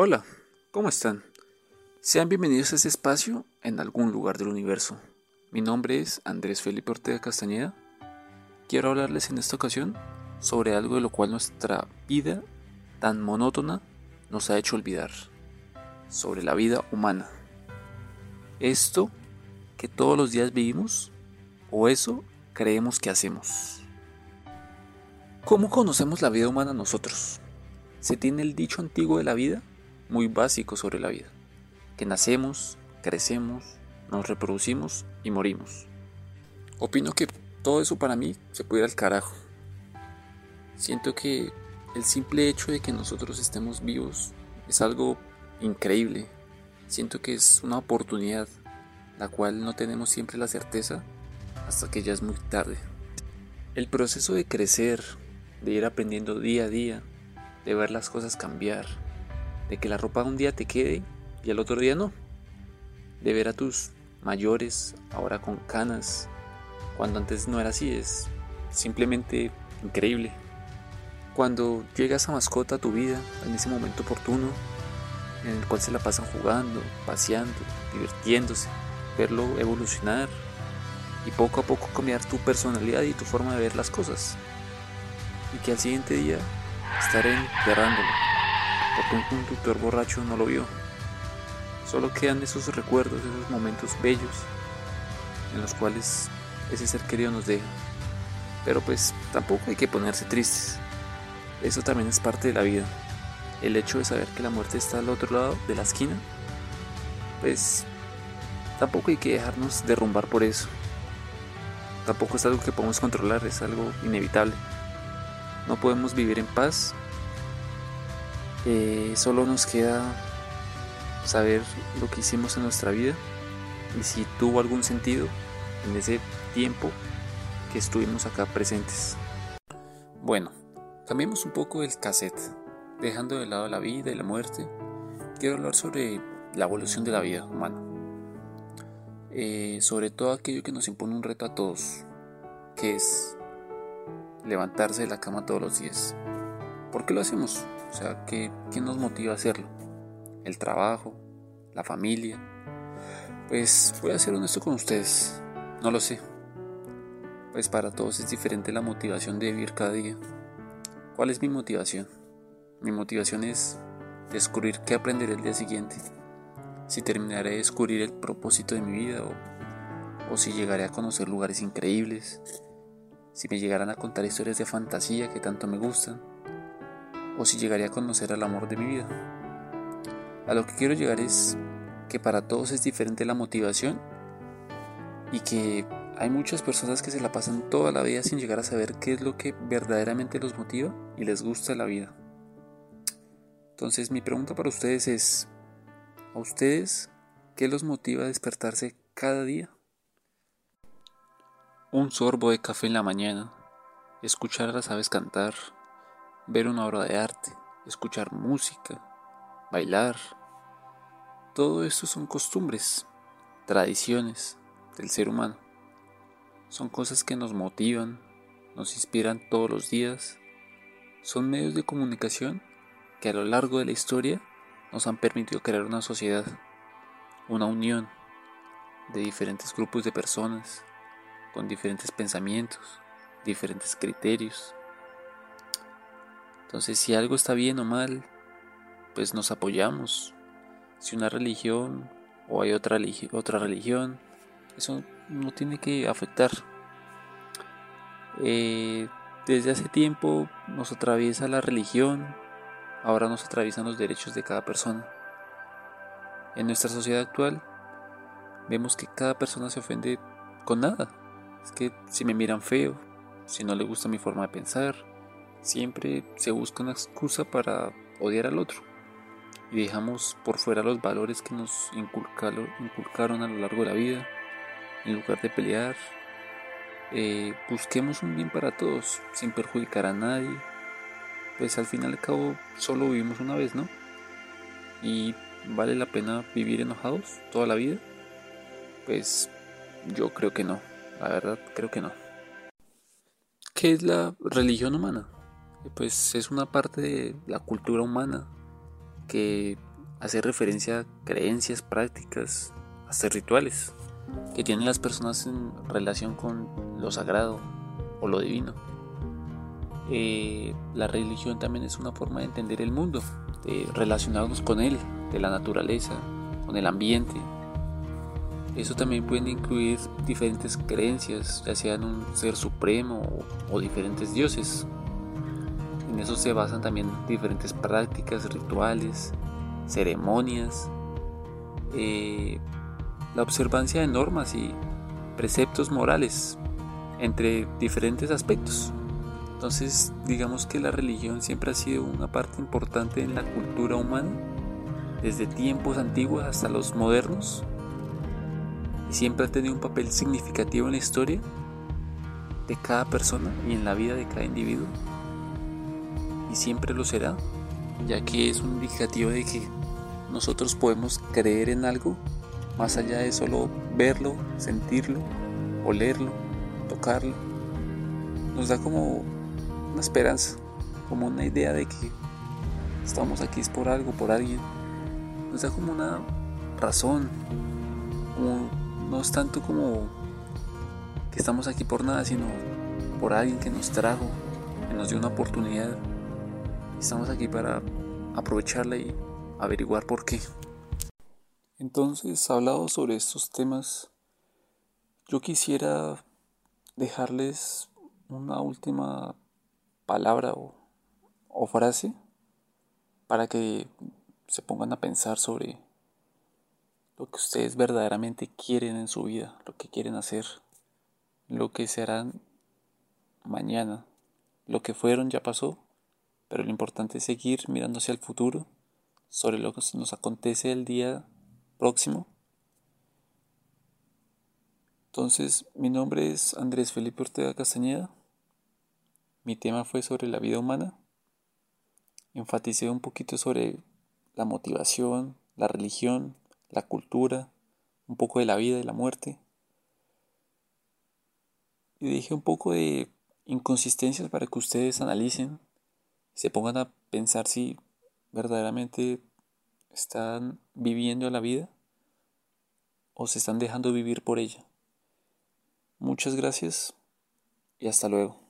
Hola, ¿cómo están? Sean bienvenidos a este espacio en algún lugar del universo. Mi nombre es Andrés Felipe Ortega Castañeda. Quiero hablarles en esta ocasión sobre algo de lo cual nuestra vida tan monótona nos ha hecho olvidar. Sobre la vida humana. Esto que todos los días vivimos o eso creemos que hacemos. ¿Cómo conocemos la vida humana nosotros? Se tiene el dicho antiguo de la vida muy básico sobre la vida, que nacemos, crecemos, nos reproducimos y morimos. Opino que todo eso para mí se puede ir al carajo. Siento que el simple hecho de que nosotros estemos vivos es algo increíble. Siento que es una oportunidad, la cual no tenemos siempre la certeza hasta que ya es muy tarde. El proceso de crecer, de ir aprendiendo día a día, de ver las cosas cambiar, de que la ropa un día te quede y al otro día no. De ver a tus mayores ahora con canas, cuando antes no era así, es simplemente increíble. Cuando llega esa mascota a tu vida en ese momento oportuno, en el cual se la pasan jugando, paseando, divirtiéndose, verlo evolucionar y poco a poco cambiar tu personalidad y tu forma de ver las cosas. Y que al siguiente día estaré enterrándolo porque un conductor borracho no lo vio. Solo quedan esos recuerdos, esos momentos bellos en los cuales ese ser querido nos deja. Pero pues tampoco hay que ponerse tristes. Eso también es parte de la vida. El hecho de saber que la muerte está al otro lado de la esquina, pues tampoco hay que dejarnos derrumbar por eso. Tampoco es algo que podemos controlar, es algo inevitable. No podemos vivir en paz solo nos queda saber lo que hicimos en nuestra vida y si tuvo algún sentido en ese tiempo que estuvimos acá presentes. Bueno, cambiemos un poco el cassette, dejando de lado la vida y la muerte. Quiero hablar sobre la evolución de la vida humana. Eh, sobre todo aquello que nos impone un reto a todos, que es levantarse de la cama todos los días. ¿Por qué lo hacemos? O sea, ¿qué, nos motiva a hacerlo? ¿El trabajo? ¿La familia? Pues voy a ser honesto con ustedes, no lo sé. Pues para todos es diferente la motivación de vivir cada día. ¿Cuál es mi motivación? Mi motivación es descubrir qué aprenderé el día siguiente. Si terminaré de descubrir el propósito de mi vida o, o si llegaré a conocer lugares increíbles. Si me llegarán a contar historias de fantasía que tanto me gustan o si llegaría a conocer al amor de mi vida. A lo que quiero llegar es que para todos es diferente la motivación y que hay muchas personas que se la pasan toda la vida sin llegar a saber qué es lo que verdaderamente los motiva y les gusta la vida. Entonces mi pregunta para ustedes es, ¿a ustedes qué los motiva a despertarse cada día? Un sorbo de café en la mañana, escuchar a las aves cantar, ver una obra de arte, escuchar música, bailar. Todo esto son costumbres, tradiciones del ser humano. Son cosas que nos motivan, nos inspiran todos los días. Son medios de comunicación que a lo largo de la historia nos han permitido crear una sociedad, una unión de diferentes grupos de personas, con diferentes pensamientos, diferentes criterios, entonces, si algo está bien o mal, pues nos apoyamos. Si una religión o hay otra, otra religión, eso no tiene que afectar. Eh, desde hace tiempo nos atraviesa la religión, ahora nos atraviesan los derechos de cada persona. En nuestra sociedad actual vemos que cada persona se ofende con nada. Es que si me miran feo, si no le gusta mi forma de pensar, Siempre se busca una excusa para odiar al otro y dejamos por fuera los valores que nos inculcaron, a lo largo de la vida. En lugar de pelear, eh, busquemos un bien para todos, sin perjudicar a nadie. Pues al fin y al cabo solo vivimos una vez, ¿no? Y vale la pena vivir enojados toda la vida. Pues yo creo que no, la verdad creo que no. ¿Qué es la religión humana? Pues es una parte de la cultura humana que hace referencia a creencias, prácticas, hasta rituales que tienen las personas en relación con lo sagrado o lo divino. Eh, la religión también es una forma de entender el mundo, de relacionarnos con él, de la naturaleza, con el ambiente. Eso también puede incluir diferentes creencias, ya sean un ser supremo o, diferentes dioses. En eso se basan también diferentes prácticas, rituales, ceremonias, eh, la observancia de normas y preceptos morales entre diferentes aspectos. Entonces, digamos que la religión siempre ha sido una parte importante en la cultura humana, desde tiempos antiguos hasta los modernos, y siempre ha tenido un papel significativo en la historia de cada persona y en la vida de cada individuo, y siempre lo será, ya que es un indicativo de que nosotros podemos creer en algo más allá de solo verlo, sentirlo, olerlo, tocarlo. Nos da como una esperanza, como una idea de que estamos aquí es por algo, por alguien. Nos da como una razón, no es tanto como que estamos aquí por nada, sino por alguien que nos trajo, que nos dio una oportunidad. Estamos aquí para aprovecharla y averiguar por qué. Entonces, hablado sobre estos temas, yo quisiera dejarles una última palabra o, frase para que se pongan a pensar sobre lo que ustedes verdaderamente quieren en su vida, lo que quieren hacer, lo que serán mañana. Lo que fueron ya pasó, pero lo importante es seguir mirando hacia el futuro sobre lo que nos acontece el día próximo. Entonces, mi nombre es Andrés Felipe Ortega Castañeda. Mi tema fue sobre la vida humana. Enfaticé un poquito sobre la motivación, la religión, la cultura, un poco de la vida y la muerte. Y dije un poco de inconsistencias para que ustedes analicen, se pongan a pensar si verdaderamente están viviendo la vida o se están dejando vivir por ella. Muchas gracias y hasta luego.